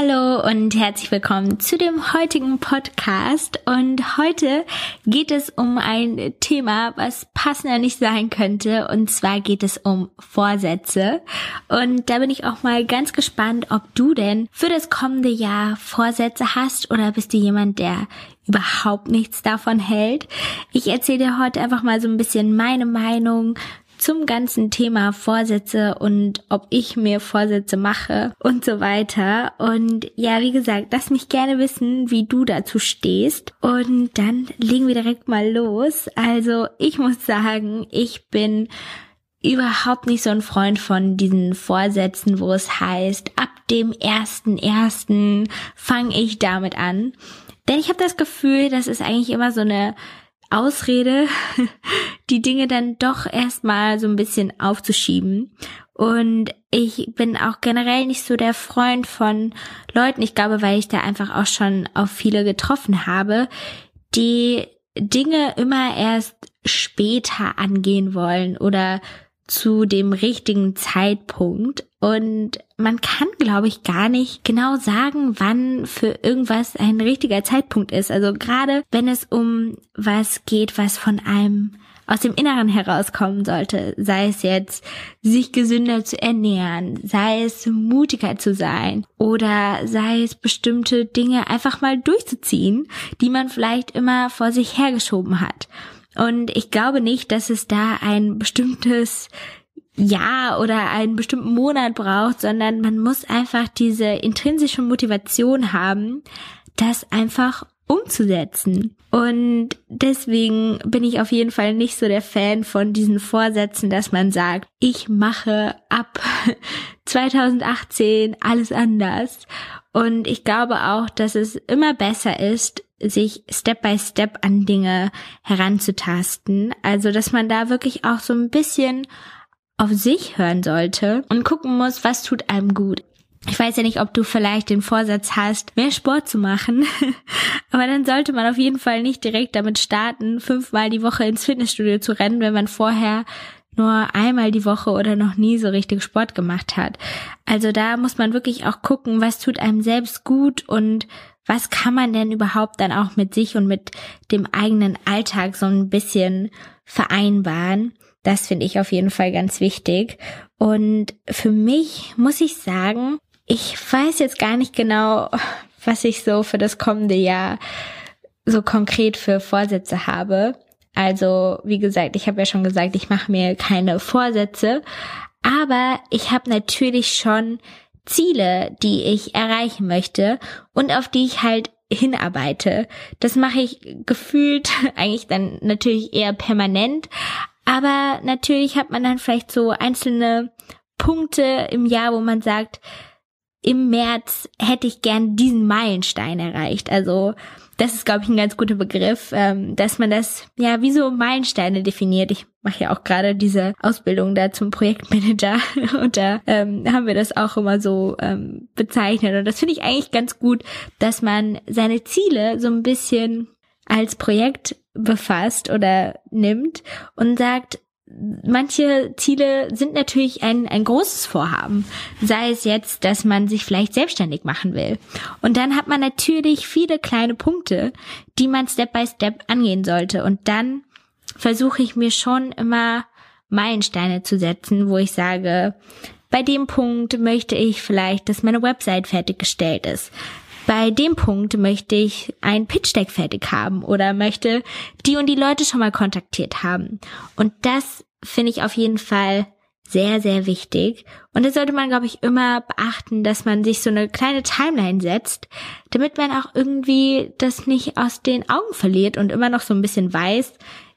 Hallo und herzlich willkommen zu dem heutigen Podcast. Und heute geht es um ein Thema, was passender nicht sein könnte. Und zwar geht es um Vorsätze. Und da bin ich auch mal ganz gespannt, ob du denn für das kommende Jahr Vorsätze hast oder bist du jemand, der überhaupt nichts davon hält. Ich erzähle dir heute einfach mal so ein bisschen meine Meinung zum ganzen Thema Vorsätze und ob ich mir Vorsätze mache und so weiter. Und ja, wie gesagt, lass mich gerne wissen, wie du dazu stehst. Und dann legen wir direkt mal los. Also ich muss sagen, ich bin überhaupt nicht so ein Freund von diesen Vorsätzen, wo es heißt, ab dem ersten ersten fange ich damit an. Denn ich habe das Gefühl, das ist eigentlich immer so eine Ausrede, die Dinge dann doch erstmal so ein bisschen aufzuschieben. Und ich bin auch generell nicht so der Freund von Leuten, ich glaube, weil ich da einfach auch schon auf viele getroffen habe, die Dinge immer erst später angehen wollen oder zu dem richtigen Zeitpunkt. Und man kann, glaube ich, gar nicht genau sagen, wann für irgendwas ein richtiger Zeitpunkt ist. Also gerade wenn es um was geht, was von einem aus dem Inneren herauskommen sollte, sei es jetzt sich gesünder zu ernähren, sei es mutiger zu sein oder sei es bestimmte Dinge einfach mal durchzuziehen, die man vielleicht immer vor sich hergeschoben hat. Und ich glaube nicht, dass es da ein bestimmtes Jahr oder einen bestimmten Monat braucht, sondern man muss einfach diese intrinsische Motivation haben, das einfach umzusetzen. Und deswegen bin ich auf jeden Fall nicht so der Fan von diesen Vorsätzen, dass man sagt, ich mache ab 2018 alles anders. Und ich glaube auch, dass es immer besser ist, sich Step by Step an Dinge heranzutasten. Also, dass man da wirklich auch so ein bisschen auf sich hören sollte und gucken muss, was tut einem gut. Ich weiß ja nicht, ob du vielleicht den Vorsatz hast, mehr Sport zu machen, aber dann sollte man auf jeden Fall nicht direkt damit starten, fünfmal die Woche ins Fitnessstudio zu rennen, wenn man vorher nur einmal die Woche oder noch nie so richtig Sport gemacht hat. Also da muss man wirklich auch gucken, was tut einem selbst gut und was kann man denn überhaupt dann auch mit sich und mit dem eigenen Alltag so ein bisschen vereinbaren. Das finde ich auf jeden Fall ganz wichtig. Und für mich muss ich sagen, ich weiß jetzt gar nicht genau, was ich so für das kommende Jahr so konkret für Vorsätze habe. Also, wie gesagt, ich habe ja schon gesagt, ich mache mir keine Vorsätze, aber ich habe natürlich schon Ziele, die ich erreichen möchte und auf die ich halt hinarbeite. Das mache ich gefühlt eigentlich dann natürlich eher permanent, aber natürlich hat man dann vielleicht so einzelne Punkte im Jahr, wo man sagt, im März hätte ich gern diesen Meilenstein erreicht. Also das ist, glaube ich, ein ganz guter Begriff, ähm, dass man das ja wie so Meilensteine definiert. Ich mache ja auch gerade diese Ausbildung da zum Projektmanager und da ähm, haben wir das auch immer so ähm, bezeichnet. Und das finde ich eigentlich ganz gut, dass man seine Ziele so ein bisschen als Projekt befasst oder nimmt und sagt, manche Ziele sind natürlich ein, ein großes Vorhaben. Sei es jetzt, dass man sich vielleicht selbstständig machen will. Und dann hat man natürlich viele kleine Punkte, die man Step by Step angehen sollte. Und dann versuche ich mir schon immer Meilensteine zu setzen, wo ich sage, bei dem Punkt möchte ich vielleicht, dass meine Website fertiggestellt ist bei dem Punkt möchte ich ein Pitch Deck fertig haben oder möchte die und die Leute schon mal kontaktiert haben. Und das finde ich auf jeden Fall sehr, sehr wichtig. Und das sollte man, glaube ich, immer beachten, dass man sich so eine kleine Timeline setzt, damit man auch irgendwie das nicht aus den Augen verliert und immer noch so ein bisschen weiß,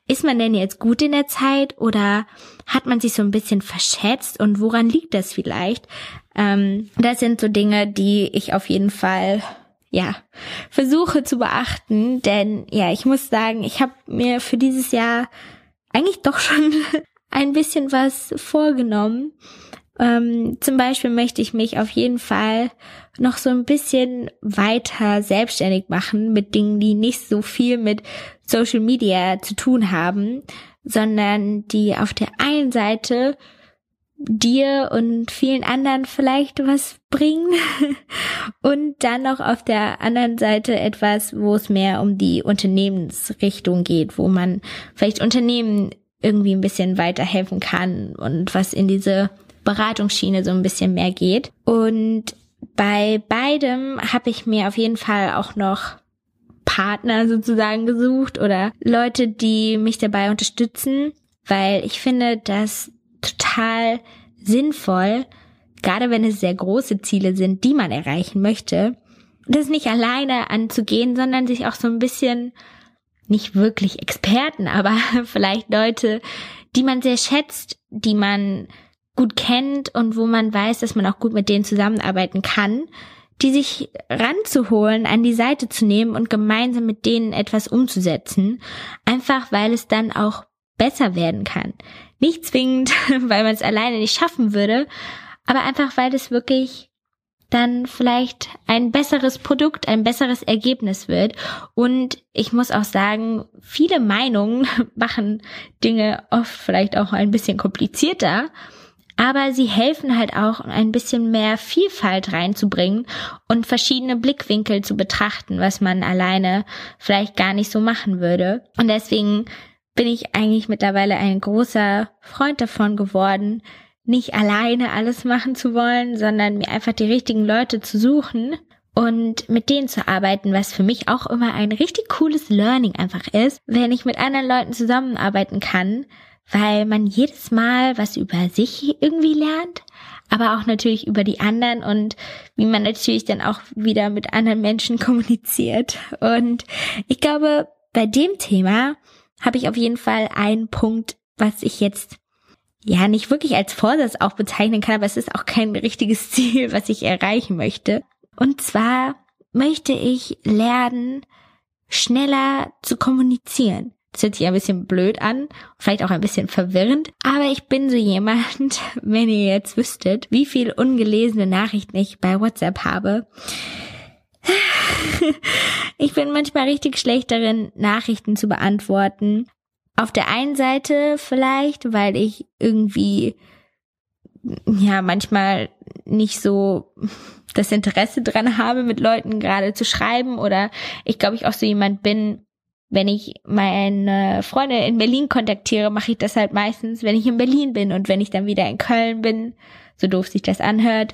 ist man denn jetzt gut in der Zeit oder hat man sich so ein bisschen verschätzt und woran liegt das vielleicht? Ähm, das sind so Dinge, die ich auf jeden Fall ja, versuche zu beachten, denn ja, ich muss sagen, ich habe mir für dieses Jahr eigentlich doch schon ein bisschen was vorgenommen. Ähm, zum Beispiel möchte ich mich auf jeden Fall noch so ein bisschen weiter selbstständig machen mit Dingen, die nicht so viel mit Social Media zu tun haben, sondern die auf der einen Seite dir und vielen anderen vielleicht was bringen und dann noch auf der anderen Seite etwas, wo es mehr um die Unternehmensrichtung geht, wo man vielleicht Unternehmen irgendwie ein bisschen weiterhelfen kann und was in diese Beratungsschiene so ein bisschen mehr geht. Und bei beidem habe ich mir auf jeden Fall auch noch Partner sozusagen gesucht oder Leute, die mich dabei unterstützen, weil ich finde das total sinnvoll, gerade wenn es sehr große Ziele sind, die man erreichen möchte, das nicht alleine anzugehen, sondern sich auch so ein bisschen, nicht wirklich Experten, aber vielleicht Leute, die man sehr schätzt, die man gut kennt und wo man weiß, dass man auch gut mit denen zusammenarbeiten kann, die sich ranzuholen, an die Seite zu nehmen und gemeinsam mit denen etwas umzusetzen, einfach weil es dann auch besser werden kann. Nicht zwingend, weil man es alleine nicht schaffen würde, aber einfach weil es wirklich dann vielleicht ein besseres Produkt, ein besseres Ergebnis wird. Und ich muss auch sagen, viele Meinungen machen Dinge oft vielleicht auch ein bisschen komplizierter aber sie helfen halt auch, ein bisschen mehr Vielfalt reinzubringen und verschiedene Blickwinkel zu betrachten, was man alleine vielleicht gar nicht so machen würde. Und deswegen bin ich eigentlich mittlerweile ein großer Freund davon geworden, nicht alleine alles machen zu wollen, sondern mir einfach die richtigen Leute zu suchen und mit denen zu arbeiten, was für mich auch immer ein richtig cooles Learning einfach ist, wenn ich mit anderen Leuten zusammenarbeiten kann, weil man jedes Mal was über sich irgendwie lernt, aber auch natürlich über die anderen und wie man natürlich dann auch wieder mit anderen Menschen kommuniziert. Und ich glaube, bei dem Thema habe ich auf jeden Fall einen Punkt, was ich jetzt ja nicht wirklich als Vorsatz auch bezeichnen kann, aber es ist auch kein richtiges Ziel, was ich erreichen möchte. Und zwar möchte ich lernen, schneller zu kommunizieren. Das hört sich ein bisschen blöd an, vielleicht auch ein bisschen verwirrend, aber ich bin so jemand, wenn ihr jetzt wüsstet, wie viel ungelesene Nachrichten ich bei WhatsApp habe. Ich bin manchmal richtig schlecht darin, Nachrichten zu beantworten. Auf der einen Seite vielleicht, weil ich irgendwie, ja, manchmal nicht so das Interesse dran habe, mit Leuten gerade zu schreiben oder ich glaube, ich auch so jemand bin, wenn ich meine Freunde in Berlin kontaktiere, mache ich das halt meistens, wenn ich in Berlin bin und wenn ich dann wieder in Köln bin, so doof sich das anhört,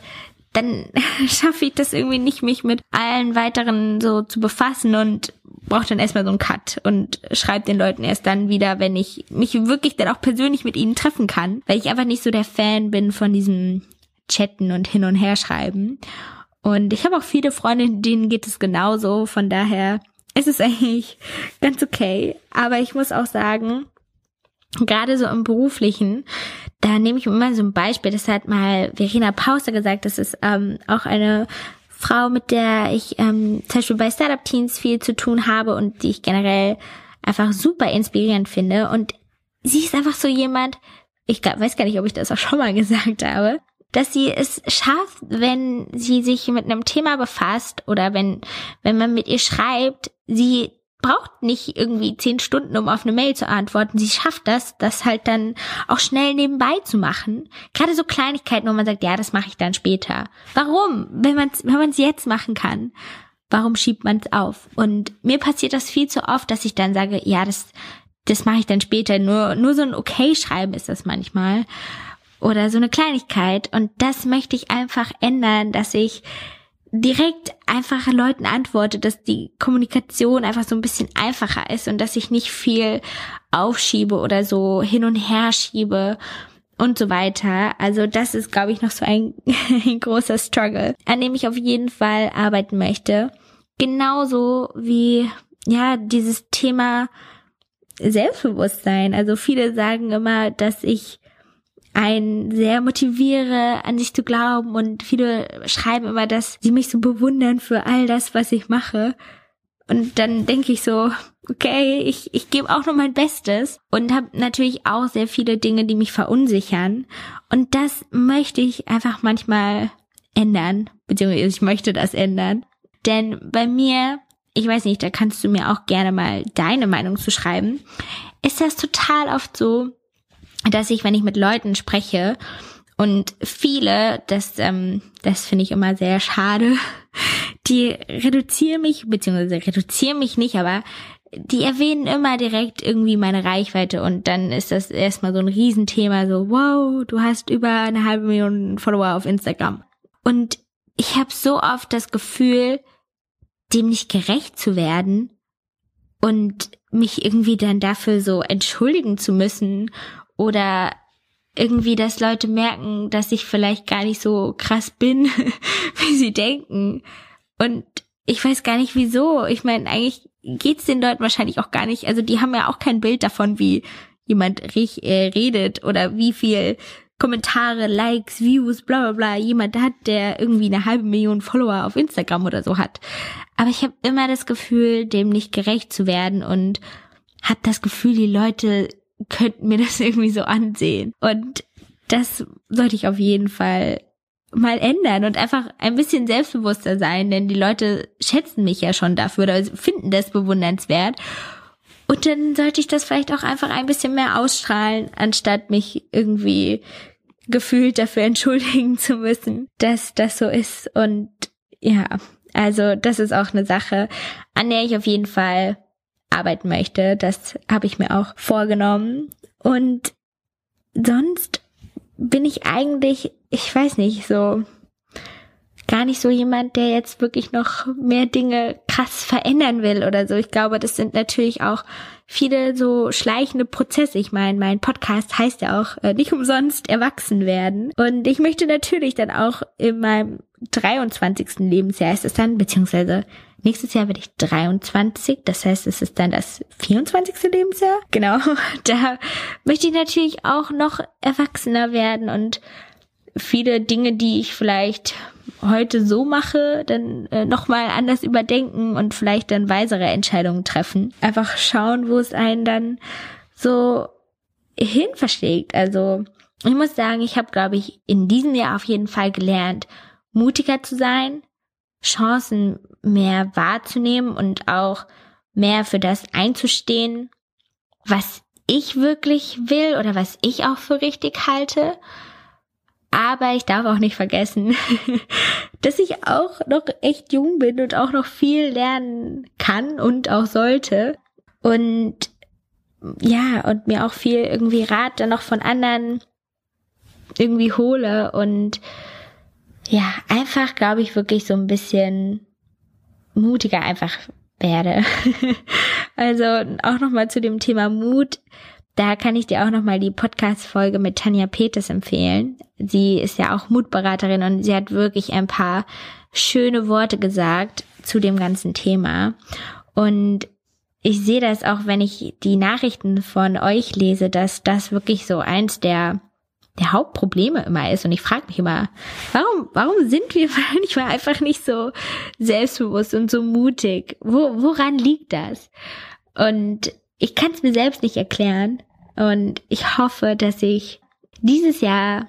dann schaffe ich das irgendwie nicht, mich mit allen weiteren so zu befassen und brauche dann erstmal so einen Cut und schreibe den Leuten erst dann wieder, wenn ich mich wirklich dann auch persönlich mit ihnen treffen kann, weil ich einfach nicht so der Fan bin von diesem Chatten und hin und her schreiben. Und ich habe auch viele Freunde, denen geht es genauso, von daher es ist eigentlich ganz okay. Aber ich muss auch sagen, gerade so im beruflichen, da nehme ich immer so ein Beispiel. Das hat mal Verena Pauster gesagt. Das ist ähm, auch eine Frau, mit der ich ähm, zum Beispiel bei Startup Teens viel zu tun habe und die ich generell einfach super inspirierend finde. Und sie ist einfach so jemand, ich glaub, weiß gar nicht, ob ich das auch schon mal gesagt habe, dass sie es schafft, wenn sie sich mit einem Thema befasst oder wenn, wenn man mit ihr schreibt, sie braucht nicht irgendwie zehn Stunden, um auf eine Mail zu antworten. Sie schafft das, das halt dann auch schnell nebenbei zu machen. Gerade so Kleinigkeiten, wo man sagt, ja, das mache ich dann später. Warum? Wenn man es wenn man's jetzt machen kann, warum schiebt man es auf? Und mir passiert das viel zu oft, dass ich dann sage, ja, das, das mache ich dann später. Nur, nur so ein Okay-Schreiben ist das manchmal oder so eine Kleinigkeit. Und das möchte ich einfach ändern, dass ich direkt einfach Leuten antworte, dass die Kommunikation einfach so ein bisschen einfacher ist und dass ich nicht viel aufschiebe oder so hin und her schiebe und so weiter. Also das ist, glaube ich, noch so ein, ein großer Struggle, an dem ich auf jeden Fall arbeiten möchte. Genauso wie, ja, dieses Thema Selbstbewusstsein. Also viele sagen immer, dass ich ein sehr motiviere, an sich zu glauben und viele schreiben immer, dass sie mich so bewundern für all das, was ich mache. Und dann denke ich so, okay, ich, ich gebe auch nur mein Bestes und habe natürlich auch sehr viele Dinge, die mich verunsichern. Und das möchte ich einfach manchmal ändern, beziehungsweise ich möchte das ändern. Denn bei mir, ich weiß nicht, da kannst du mir auch gerne mal deine Meinung zu schreiben, ist das total oft so, dass ich, wenn ich mit Leuten spreche Und viele, das, ähm, das finde ich immer sehr schade, die reduzieren mich, beziehungsweise reduzieren mich nicht, aber die erwähnen immer direkt irgendwie meine Reichweite und dann ist das erstmal so ein Riesenthema, so, wow, du hast über eine halbe Million Follower auf Instagram. Und ich habe so oft das Gefühl, dem nicht gerecht zu werden und mich irgendwie dann dafür so entschuldigen zu müssen oder irgendwie, dass Leute merken, dass ich vielleicht gar nicht so krass bin, wie sie denken. Und ich weiß gar nicht wieso. Ich meine, eigentlich geht's den Leuten wahrscheinlich auch gar nicht. Also die haben ja auch kein Bild davon, wie jemand äh, redet oder wie viel Kommentare, Likes, Views, bla bla bla jemand hat, der irgendwie eine halbe Million Follower auf Instagram oder so hat. Aber ich habe immer das Gefühl, dem nicht gerecht zu werden und habe das Gefühl, die Leute könnten mir das irgendwie so ansehen. Und das sollte ich auf jeden Fall mal ändern und einfach ein bisschen selbstbewusster sein, denn die Leute schätzen mich ja schon dafür oder finden das bewundernswert. Und dann sollte ich das vielleicht auch einfach ein bisschen mehr ausstrahlen, anstatt mich irgendwie gefühlt dafür entschuldigen zu müssen, dass das so ist. Und ja, also das ist auch eine Sache, an der ich auf jeden Fall arbeiten möchte. Das habe ich mir auch vorgenommen. Und sonst bin ich eigentlich, ich weiß nicht, so gar nicht so jemand, der jetzt wirklich noch mehr Dinge krass verändern will oder so. Ich glaube, das sind natürlich auch viele so schleichende Prozesse. Ich meine, mein Podcast heißt ja auch äh, nicht umsonst erwachsen werden. Und ich möchte natürlich dann auch in meinem 23. Lebensjahr ist es dann, beziehungsweise nächstes Jahr werde ich 23, das heißt, es ist dann das 24. Lebensjahr. Genau, da möchte ich natürlich auch noch erwachsener werden und viele Dinge, die ich vielleicht heute so mache, dann äh, nochmal anders überdenken und vielleicht dann weisere Entscheidungen treffen. Einfach schauen, wo es einen dann so hin verschlägt. Also ich muss sagen, ich habe, glaube ich, in diesem Jahr auf jeden Fall gelernt, mutiger zu sein, Chancen mehr wahrzunehmen und auch mehr für das einzustehen, was ich wirklich will oder was ich auch für richtig halte aber ich darf auch nicht vergessen, dass ich auch noch echt jung bin und auch noch viel lernen kann und auch sollte. Und ja, und mir auch viel irgendwie Rat dann noch von anderen irgendwie hole und ja, einfach glaube ich wirklich so ein bisschen mutiger einfach werde. also auch nochmal zu dem Thema Mut. Da kann ich dir auch nochmal die Podcast-Folge mit Tanja Peters empfehlen. Sie ist ja auch Mutberaterin und sie hat wirklich ein paar schöne Worte gesagt zu dem ganzen Thema. Und ich sehe das auch, wenn ich die Nachrichten von euch lese, dass das wirklich so eins der der Hauptprobleme immer ist. Und ich frage mich immer, warum, warum sind wir manchmal einfach nicht so selbstbewusst und so mutig? Wo, woran liegt das? Und ich kann es mir selbst nicht erklären. Und ich hoffe, dass ich dieses Jahr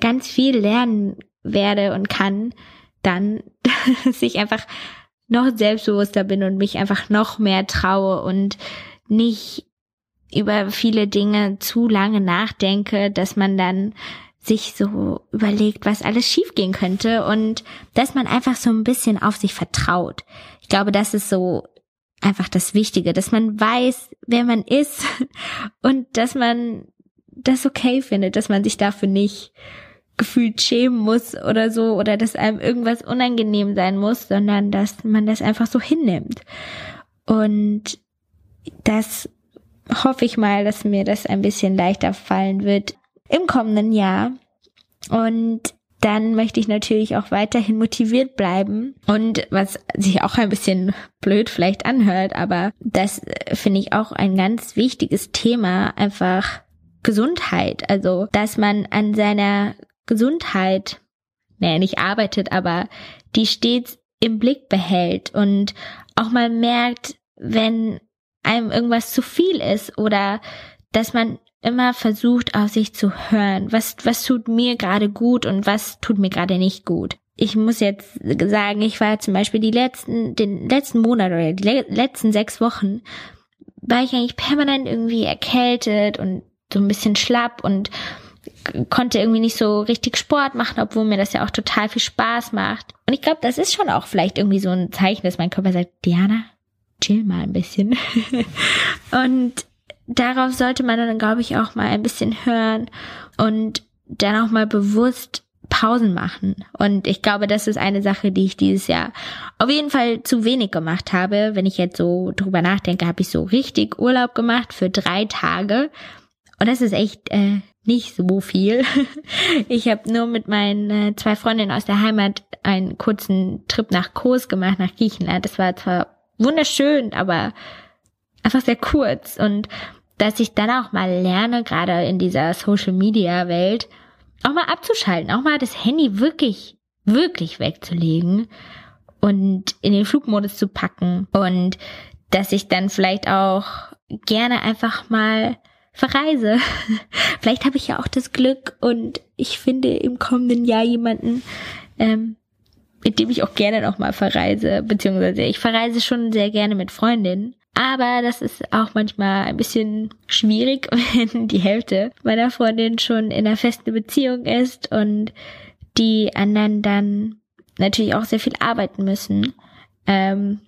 ganz viel lernen werde und kann, dann, dass ich einfach noch selbstbewusster bin und mich einfach noch mehr traue und nicht über viele Dinge zu lange nachdenke, dass man dann sich so überlegt, was alles schiefgehen könnte und dass man einfach so ein bisschen auf sich vertraut. Ich glaube, das ist so einfach das Wichtige, dass man weiß, wer man ist und dass man das okay findet, dass man sich dafür nicht gefühlt schämen muss oder so oder dass einem irgendwas unangenehm sein muss, sondern dass man das einfach so hinnimmt. Und das hoffe ich mal, dass mir das ein bisschen leichter fallen wird im kommenden Jahr. Und dann möchte ich natürlich auch weiterhin motiviert bleiben. Und was sich auch ein bisschen blöd vielleicht anhört, aber das äh, finde ich auch ein ganz wichtiges Thema, einfach Gesundheit. Also, dass man an seiner Gesundheit, naja, nicht arbeitet, aber die stets im Blick behält und auch mal merkt, wenn einem irgendwas zu viel ist oder dass man immer versucht, auf sich zu hören. Was, was tut mir gerade gut und was tut mir gerade nicht gut? Ich muss jetzt sagen, ich war zum Beispiel die letzten, den letzten Monat oder die le letzten sechs Wochen war ich eigentlich permanent irgendwie erkältet und so ein bisschen schlapp und konnte irgendwie nicht so richtig Sport machen, obwohl mir das ja auch total viel Spaß macht. Und ich glaube, das ist schon auch vielleicht irgendwie so ein Zeichen, dass mein Körper sagt, Diana, chill mal ein bisschen. und darauf sollte man dann, glaube ich, auch mal ein bisschen hören und dann auch mal bewusst Pausen machen. Und ich glaube, das ist eine Sache, die ich dieses Jahr auf jeden Fall zu wenig gemacht habe. Wenn ich jetzt so drüber nachdenke, habe ich so richtig Urlaub gemacht für drei Tage. Und das ist echt äh, nicht so viel. Ich habe nur mit meinen äh, zwei Freundinnen aus der Heimat einen kurzen Trip nach Kos gemacht, nach Griechenland. Das war zwar wunderschön, aber einfach sehr kurz. Und dass ich dann auch mal lerne, gerade in dieser Social-Media-Welt, auch mal abzuschalten, auch mal das Handy wirklich, wirklich wegzulegen und in den Flugmodus zu packen und dass ich dann vielleicht auch gerne einfach mal verreise. vielleicht habe ich ja auch das Glück und ich finde im kommenden Jahr jemanden, ähm, mit dem ich auch gerne noch mal verreise, beziehungsweise ich verreise schon sehr gerne mit Freundinnen. Aber das ist auch manchmal ein bisschen schwierig, wenn die Hälfte meiner Freundin schon in einer festen Beziehung ist und die anderen dann natürlich auch sehr viel arbeiten müssen. Ähm,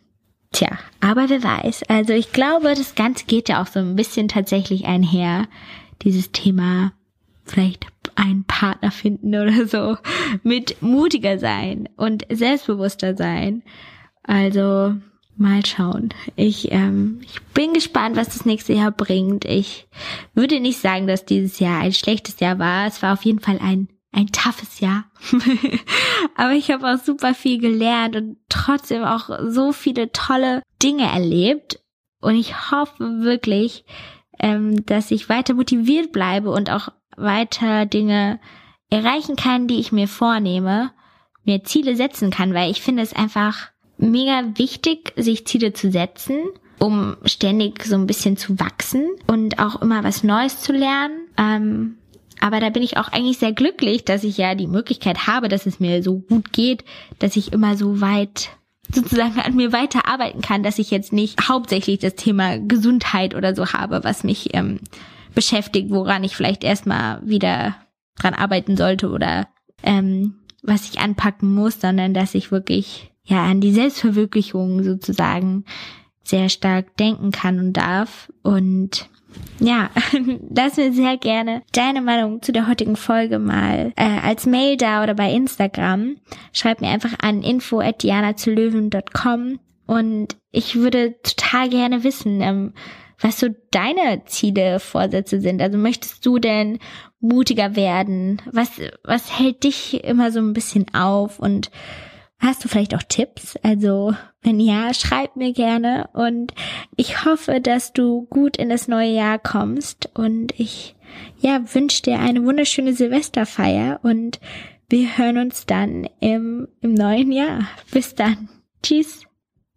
tja, aber wer weiß. Also ich glaube, das Ganze geht ja auch so ein bisschen tatsächlich einher. Dieses Thema vielleicht einen Partner finden oder so mit mutiger sein und selbstbewusster sein. Also Mal schauen. Ich, ähm, ich bin gespannt, was das nächste Jahr bringt. Ich würde nicht sagen, dass dieses Jahr ein schlechtes Jahr war. Es war auf jeden Fall ein, ein toughes Jahr. Aber ich habe auch super viel gelernt und trotzdem auch so viele tolle Dinge erlebt. Und ich hoffe wirklich, ähm, dass ich weiter motiviert bleibe und auch weiter Dinge erreichen kann, die ich mir vornehme, mir Ziele setzen kann, weil ich finde es einfach mega wichtig, sich Ziele zu setzen, um ständig so ein bisschen zu wachsen und auch immer was Neues zu lernen. Ähm, aber da bin ich auch eigentlich sehr glücklich, dass ich ja die Möglichkeit habe, dass es mir so gut geht, dass ich immer so weit sozusagen an mir weiter arbeiten kann, dass ich jetzt nicht hauptsächlich das Thema Gesundheit oder so habe, was mich ähm, beschäftigt, woran ich vielleicht erstmal wieder dran arbeiten sollte oder ähm, was ich anpacken muss, sondern dass ich wirklich ja an die Selbstverwirklichung sozusagen sehr stark denken kann und darf. Und ja, lass mir sehr gerne deine Meinung zu der heutigen Folge mal äh, als Mail da oder bei Instagram. Schreib mir einfach an info at dianazulöwen.com und ich würde total gerne wissen, ähm, was so deine Ziele, Vorsätze sind. Also möchtest du denn mutiger werden? Was, was hält dich immer so ein bisschen auf und Hast du vielleicht auch Tipps? Also, wenn ja, schreib mir gerne und ich hoffe, dass du gut in das neue Jahr kommst und ich, ja, wünsche dir eine wunderschöne Silvesterfeier und wir hören uns dann im, im neuen Jahr. Bis dann. Tschüss.